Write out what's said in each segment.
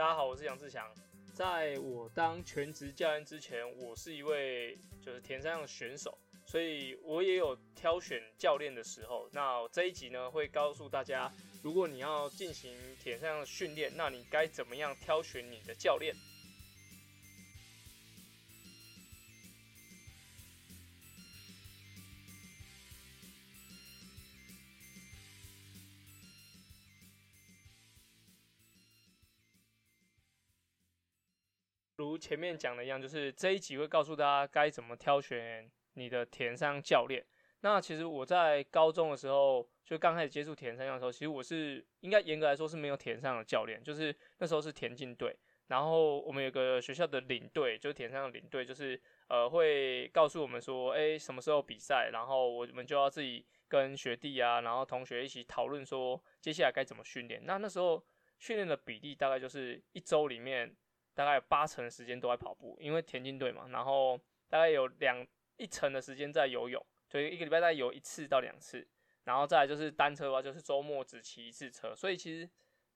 大家好，我是杨志强。在我当全职教练之前，我是一位就是田山上的选手，所以我也有挑选教练的时候。那这一集呢，会告诉大家，如果你要进行田山上的训练，那你该怎么样挑选你的教练。如前面讲的一样，就是这一集会告诉大家该怎么挑选你的田三教练。那其实我在高中的时候，就刚开始接触田三项的时候，其实我是应该严格来说是没有田上的教练，就是那时候是田径队。然后我们有个学校的领队，就是田上的领队，就是呃会告诉我们说，哎，什么时候比赛，然后我们就要自己跟学弟啊，然后同学一起讨论说接下来该怎么训练。那那时候训练的比例大概就是一周里面。大概八成的时间都在跑步，因为田径队嘛。然后大概有两一成的时间在游泳，所以一个礼拜大概游一次到两次。然后再来就是单车的话，就是周末只骑一次车。所以其实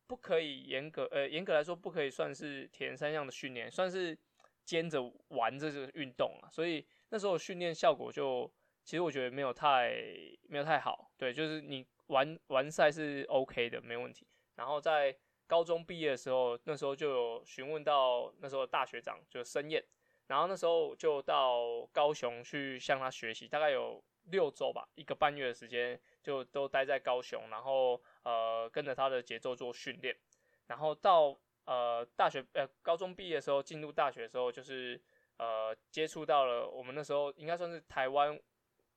不可以严格呃严格来说不可以算是田三项的训练，算是兼着玩这个运动啊。所以那时候训练效果就其实我觉得没有太没有太好。对，就是你完完赛是 OK 的，没问题。然后在高中毕业的时候，那时候就有询问到那时候大学长，就是申燕，然后那时候就到高雄去向他学习，大概有六周吧，一个半月的时间，就都待在高雄，然后呃跟着他的节奏做训练，然后到呃大学呃高中毕业的时候，进入大学的时候，就是呃接触到了我们那时候应该算是台湾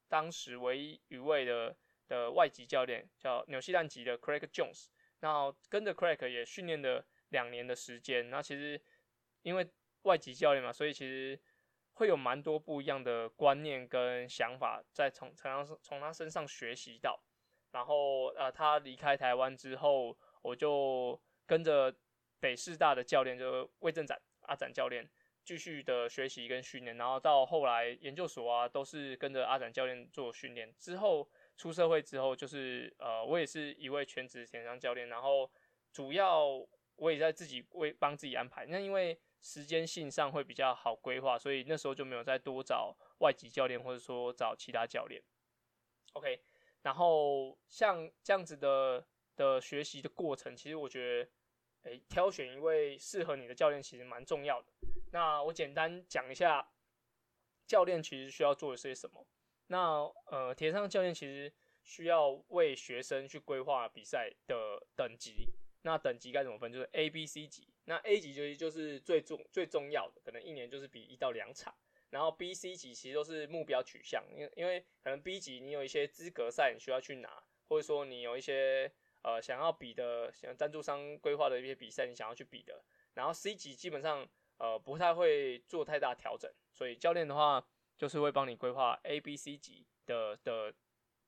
当时唯一一位的的外籍教练，叫纽西兰籍的 Craig Jones。那跟着 Crack 也训练了两年的时间，那其实因为外籍教练嘛，所以其实会有蛮多不一样的观念跟想法在从从他从他身上学习到。然后呃，他离开台湾之后，我就跟着北师大的教练，就魏正展阿展教练继续的学习跟训练。然后到后来研究所啊，都是跟着阿展教练做训练之后。出社会之后，就是呃，我也是一位全职田商教练，然后主要我也在自己为帮自己安排。那因为时间性上会比较好规划，所以那时候就没有再多找外籍教练，或者说找其他教练。OK，然后像这样子的的学习的过程，其实我觉得，诶，挑选一位适合你的教练其实蛮重要的。那我简单讲一下，教练其实需要做的些什么。那呃，田上教练其实需要为学生去规划比赛的等级。那等级该怎么分？就是 A、B、C 级。那 A 级就是就是最重最重要的，可能一年就是比一到两场。然后 B、C 级其实都是目标取向，因因为可能 B 级你有一些资格赛你需要去拿，或者说你有一些呃想要比的，像赞助商规划的一些比赛你想要去比的。然后 C 级基本上呃不太会做太大调整，所以教练的话。就是会帮你规划 A、B、C 级的的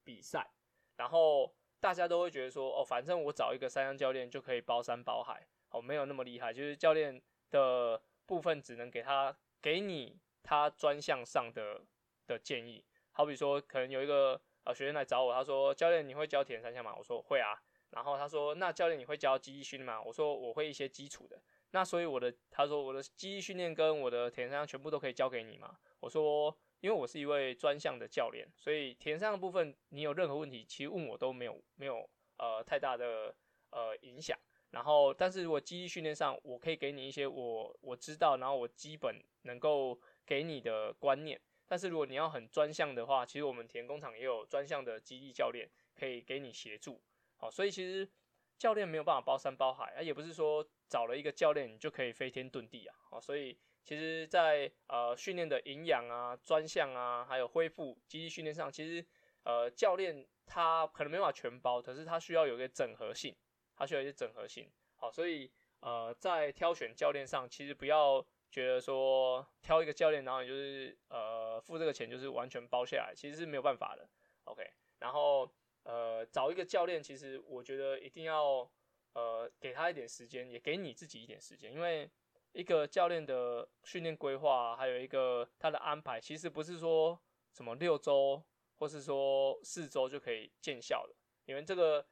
比赛，然后大家都会觉得说，哦，反正我找一个三项教练就可以包山包海，哦，没有那么厉害。就是教练的部分只能给他给你他专项上的的建议。好比说，可能有一个呃学员来找我，他说：“教练，你会教铁人三项吗？”我说：“会啊。”然后他说：“那教练你会教记忆训练吗？”我说：“我会一些基础的。”那所以我的他说我的记忆训练跟我的铁人三项全部都可以交给你吗？我说，因为我是一位专项的教练，所以田上的部分你有任何问题，其实问我都没有没有呃太大的呃影响。然后，但是如果基地训练上，我可以给你一些我我知道，然后我基本能够给你的观念。但是如果你要很专项的话，其实我们田工厂也有专项的基地教练可以给你协助。好，所以其实教练没有办法包山包海，啊，也不是说找了一个教练你就可以飞天遁地啊。好，所以。其实，在呃训练的营养啊、专项啊，还有恢复、基地训练上，其实呃教练他可能没办法全包，可是他需要有一个整合性，他需要一些整合性。好，所以呃在挑选教练上，其实不要觉得说挑一个教练，然后你就是呃付这个钱就是完全包下来，其实是没有办法的。OK，然后呃找一个教练，其实我觉得一定要呃给他一点时间，也给你自己一点时间，因为。一个教练的训练规划，还有一个他的安排，其实不是说什么六周或是说四周就可以见效的。因为这个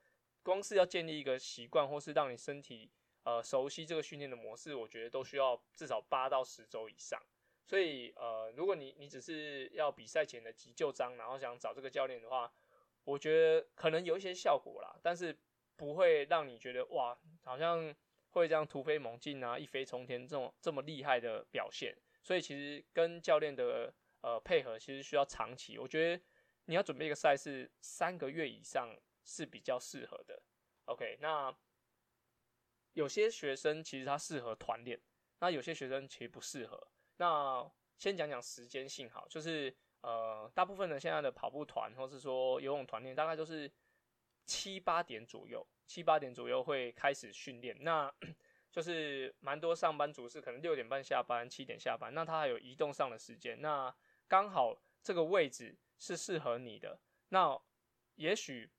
光是要建立一个习惯，或是让你身体呃熟悉这个训练的模式，我觉得都需要至少八到十周以上。所以呃，如果你你只是要比赛前的急救章，然后想找这个教练的话，我觉得可能有一些效果啦，但是不会让你觉得哇，好像会这样突飞猛进啊，一飞冲天这种这么厉害的表现。所以其实跟教练的呃配合，其实需要长期。我觉得你要准备一个赛事，三个月以上是比较适合的。OK，那有些学生其实他适合团练，那有些学生其实不适合。那先讲讲时间性好，就是呃，大部分的现在的跑步团或是说游泳团练，大概都是七八点左右，七八点左右会开始训练。那 就是蛮多上班族是可能六点半下班，七点下班，那他还有移动上的时间，那刚好这个位置是适合你的。那也许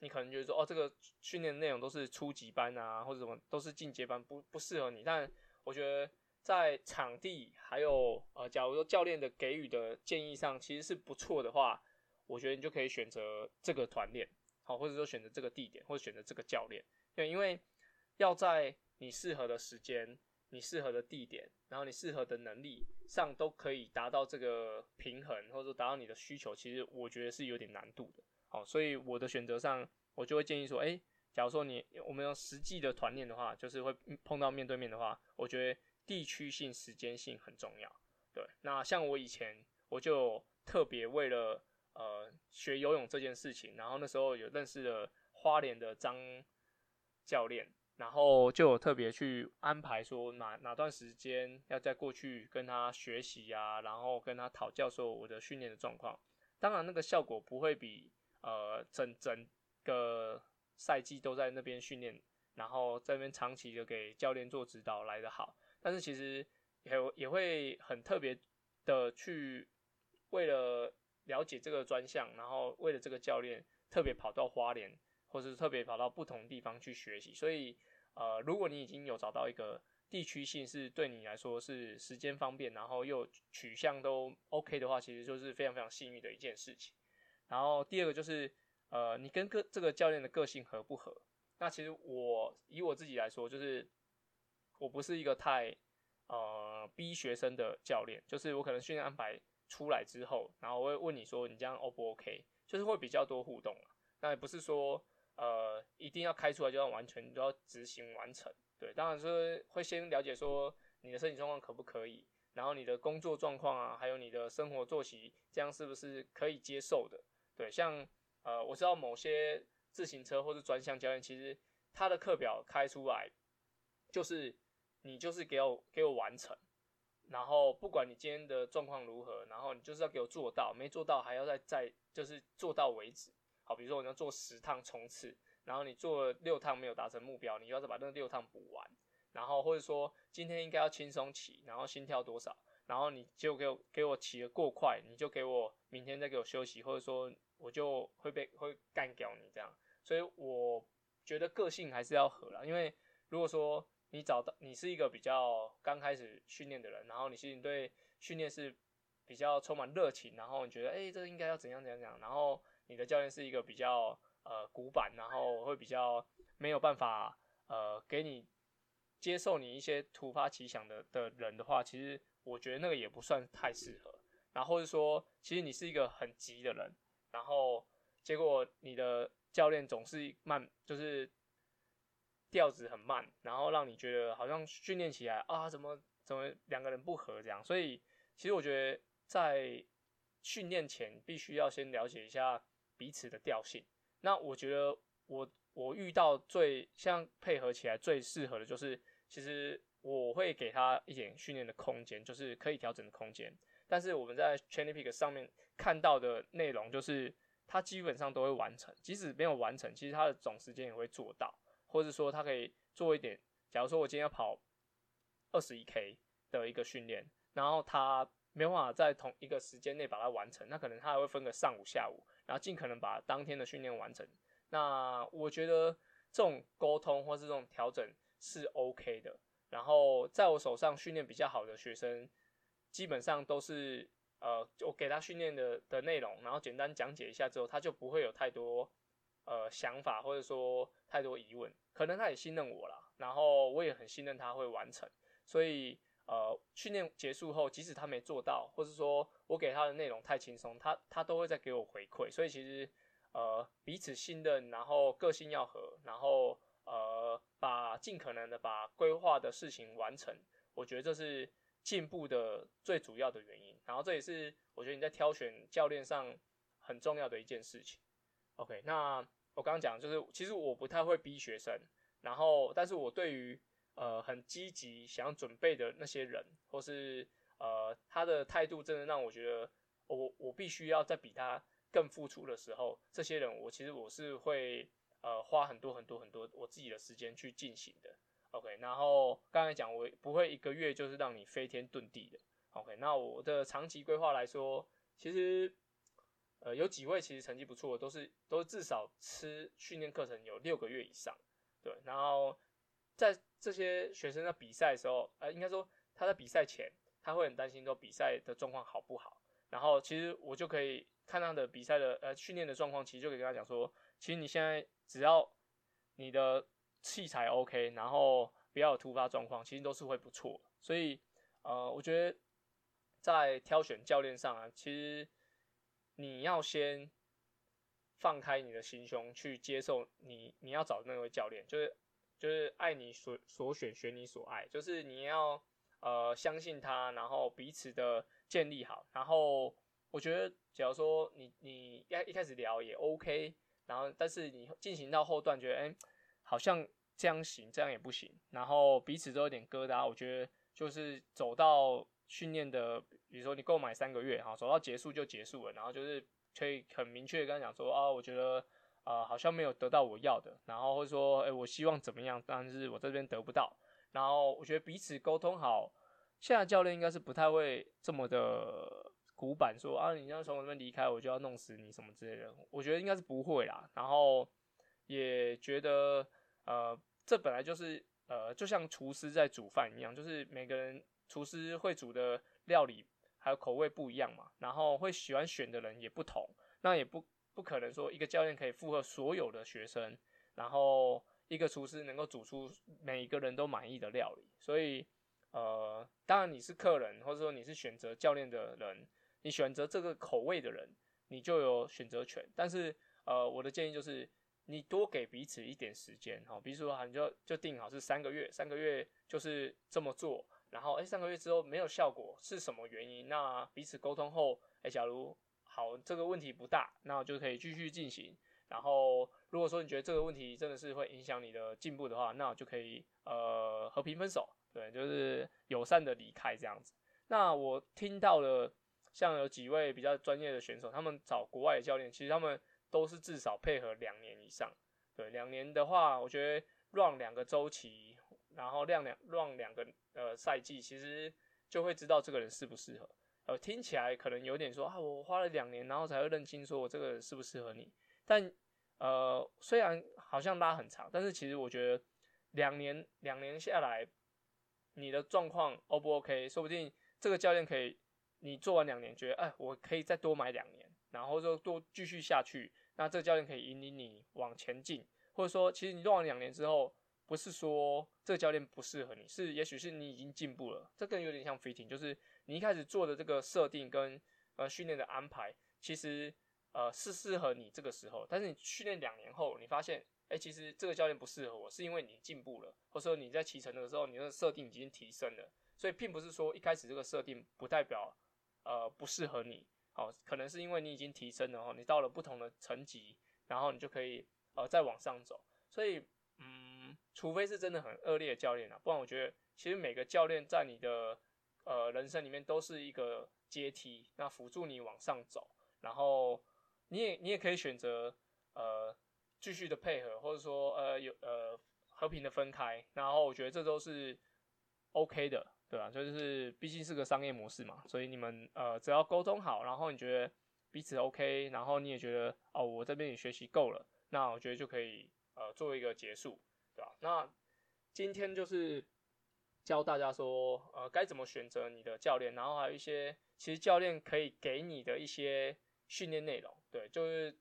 你可能觉得说，哦，这个训练内容都是初级班啊，或者什么都是进阶班，不不适合你。但我觉得在场地还有呃，假如说教练的给予的建议上其实是不错的话，我觉得你就可以选择这个团练，好，或者说选择这个地点，或者选择这个教练。对，因为要在你适合的时间、你适合的地点，然后你适合的能力上都可以达到这个平衡，或者说达到你的需求，其实我觉得是有点难度的。好，所以我的选择上，我就会建议说，哎，假如说你我们用实际的团练的话，就是会碰到面对面的话，我觉得地区性、时间性很重要。对，那像我以前我就特别为了呃学游泳这件事情，然后那时候有认识了花莲的张教练。然后就有特别去安排说哪哪段时间要再过去跟他学习呀，然后跟他讨教说我的训练的状况。当然那个效果不会比呃整整个赛季都在那边训练，然后在那边长期的给教练做指导来的好。但是其实也也会很特别的去为了了解这个专项，然后为了这个教练特别跑到花莲。或是特别跑到不同地方去学习，所以呃，如果你已经有找到一个地区性是对你来说是时间方便，然后又取向都 OK 的话，其实就是非常非常幸运的一件事情。然后第二个就是呃，你跟个这个教练的个性合不合？那其实我以我自己来说，就是我不是一个太呃逼学生的教练，就是我可能训练安排出来之后，然后我会问你说你这样 O 不 OK？就是会比较多互动啊那也不是说。呃，一定要开出来就要完全都要执行完成，对，当然是会先了解说你的身体状况可不可以，然后你的工作状况啊，还有你的生活作息，这样是不是可以接受的？对，像呃，我知道某些自行车或是专项教练，其实他的课表开出来，就是你就是给我给我完成，然后不管你今天的状况如何，然后你就是要给我做到，没做到还要再再就是做到为止。好，比如说我要做十趟冲刺，然后你做了六趟没有达成目标，你要再把那六趟补完。然后或者说今天应该要轻松骑，然后心跳多少，然后你就给我给我骑的过快，你就给我明天再给我休息，或者说我就会被会干掉你这样。所以我觉得个性还是要合了，因为如果说你找到你是一个比较刚开始训练的人，然后你其实对训练是比较充满热情，然后你觉得哎这应该要怎样怎样怎样，然后。你的教练是一个比较呃古板，然后会比较没有办法呃给你接受你一些突发奇想的的人的话，其实我觉得那个也不算太适合。然后或者说，其实你是一个很急的人，然后结果你的教练总是慢，就是调子很慢，然后让你觉得好像训练起来啊怎么怎么两个人不合这样。所以其实我觉得在训练前必须要先了解一下。彼此的调性，那我觉得我我遇到最像配合起来最适合的就是，其实我会给他一点训练的空间，就是可以调整的空间。但是我们在 Training Peak 上面看到的内容，就是他基本上都会完成，即使没有完成，其实他的总时间也会做到，或者说他可以做一点。假如说我今天要跑二十一 K 的一个训练，然后他没办法在同一个时间内把它完成，那可能他还会分个上午、下午。然后尽可能把当天的训练完成。那我觉得这种沟通或是这种调整是 OK 的。然后在我手上训练比较好的学生，基本上都是呃，我给他训练的的内容，然后简单讲解一下之后，他就不会有太多呃想法或者说太多疑问。可能他也信任我啦，然后我也很信任他会完成，所以呃训练结束后，即使他没做到，或是说我给他的内容太轻松，他他都会再给我回馈，所以其实呃彼此信任，然后个性要合，然后呃把尽可能的把规划的事情完成，我觉得这是进步的最主要的原因，然后这也是我觉得你在挑选教练上很重要的一件事情。OK，那我刚刚讲就是，其实我不太会逼学生，然后，但是我对于呃很积极想要准备的那些人，或是呃他的态度真的让我觉得，我我必须要在比他更付出的时候，这些人我其实我是会呃花很多很多很多我自己的时间去进行的。OK，然后刚才讲我不会一个月就是让你飞天遁地的。OK，那我的长期规划来说，其实。呃，有几位其实成绩不错，都是都至少吃训练课程有六个月以上，对。然后在这些学生在比赛的时候，呃，应该说他在比赛前，他会很担心说比赛的状况好不好。然后其实我就可以看他的比赛的呃训练的状况，其实就可以跟他讲说，其实你现在只要你的器材 OK，然后不要有突发状况，其实都是会不错。所以呃，我觉得在挑选教练上啊，其实。你要先放开你的心胸去接受你你要找的那位教练，就是就是爱你所所选选你所爱，就是你要呃相信他，然后彼此的建立好。然后我觉得，假如说你你一一开始聊也 OK，然后但是你进行到后段觉得哎好像这样行，这样也不行，然后彼此都有点疙瘩，我觉得就是走到。训练的，比如说你购买三个月，哈，走到结束就结束了，然后就是可以很明确跟他讲说，啊，我觉得，呃，好像没有得到我要的，然后或者说，哎，我希望怎么样，但是我这边得不到，然后我觉得彼此沟通好，现在教练应该是不太会这么的古板，说啊，你要从我这边离开，我就要弄死你什么之类的，我觉得应该是不会啦，然后也觉得，呃，这本来就是，呃，就像厨师在煮饭一样，就是每个人。厨师会煮的料理还有口味不一样嘛，然后会喜欢选的人也不同，那也不不可能说一个教练可以负荷所有的学生，然后一个厨师能够煮出每一个人都满意的料理，所以呃，当然你是客人或者说你是选择教练的人，你选择这个口味的人，你就有选择权，但是呃，我的建议就是你多给彼此一点时间哈，比如说你就就定好是三个月，三个月就是这么做。然后，哎，三个月之后没有效果，是什么原因？那彼此沟通后，哎，假如好这个问题不大，那我就可以继续进行。然后，如果说你觉得这个问题真的是会影响你的进步的话，那我就可以呃和平分手，对，就是友善的离开这样子。那我听到了，像有几位比较专业的选手，他们找国外的教练，其实他们都是至少配合两年以上。对，两年的话，我觉得让两个周期。然后亮两让两个呃赛季，其实就会知道这个人适不适合。呃，听起来可能有点说啊，我花了两年，然后才会认清说我这个人适不适合你。但呃，虽然好像拉很长，但是其实我觉得两年两年下来，你的状况 O 不 OK？说不定这个教练可以，你做完两年觉得哎，我可以再多买两年，然后就多继续下去。那这个教练可以引领你往前进，或者说其实你做完两年之后。不是说这个教练不适合你，是也许是你已经进步了。这更有点像 fitting，就是你一开始做的这个设定跟呃训练的安排，其实呃是适合你这个时候。但是你训练两年后，你发现，哎，其实这个教练不适合我，是因为你进步了，或者说你在骑乘的时候，你的设定已经提升了。所以并不是说一开始这个设定不代表呃不适合你，哦，可能是因为你已经提升了哦，你到了不同的层级，然后你就可以呃再往上走。所以。除非是真的很恶劣的教练啊，不然我觉得其实每个教练在你的呃人生里面都是一个阶梯，那辅助你往上走。然后你也你也可以选择呃继续的配合，或者说呃有呃和平的分开。然后我觉得这都是 OK 的，对吧？就是毕竟是个商业模式嘛，所以你们呃只要沟通好，然后你觉得彼此 OK，然后你也觉得哦我这边也学习够了，那我觉得就可以呃做一个结束。对吧？那今天就是教大家说，呃，该怎么选择你的教练，然后还有一些其实教练可以给你的一些训练内容。对，就是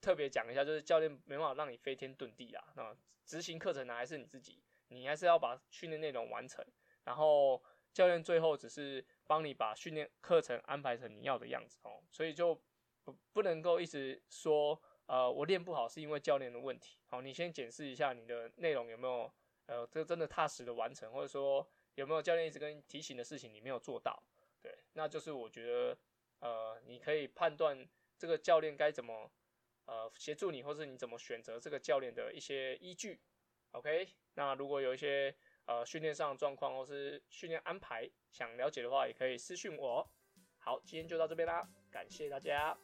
特别讲一下，就是教练没办法让你飞天遁地啊。那执行课程呢，还是你自己。你还是要把训练内容完成，然后教练最后只是帮你把训练课程安排成你要的样子哦，所以就不不能够一直说，呃，我练不好是因为教练的问题。好，你先检视一下你的内容有没有，呃，这真的踏实的完成，或者说有没有教练一直跟你提醒的事情你没有做到，对，那就是我觉得，呃，你可以判断这个教练该怎么，呃，协助你，或是你怎么选择这个教练的一些依据。OK，那如果有一些呃训练上的状况或是训练安排想了解的话，也可以私讯我。好，今天就到这边啦，感谢大家。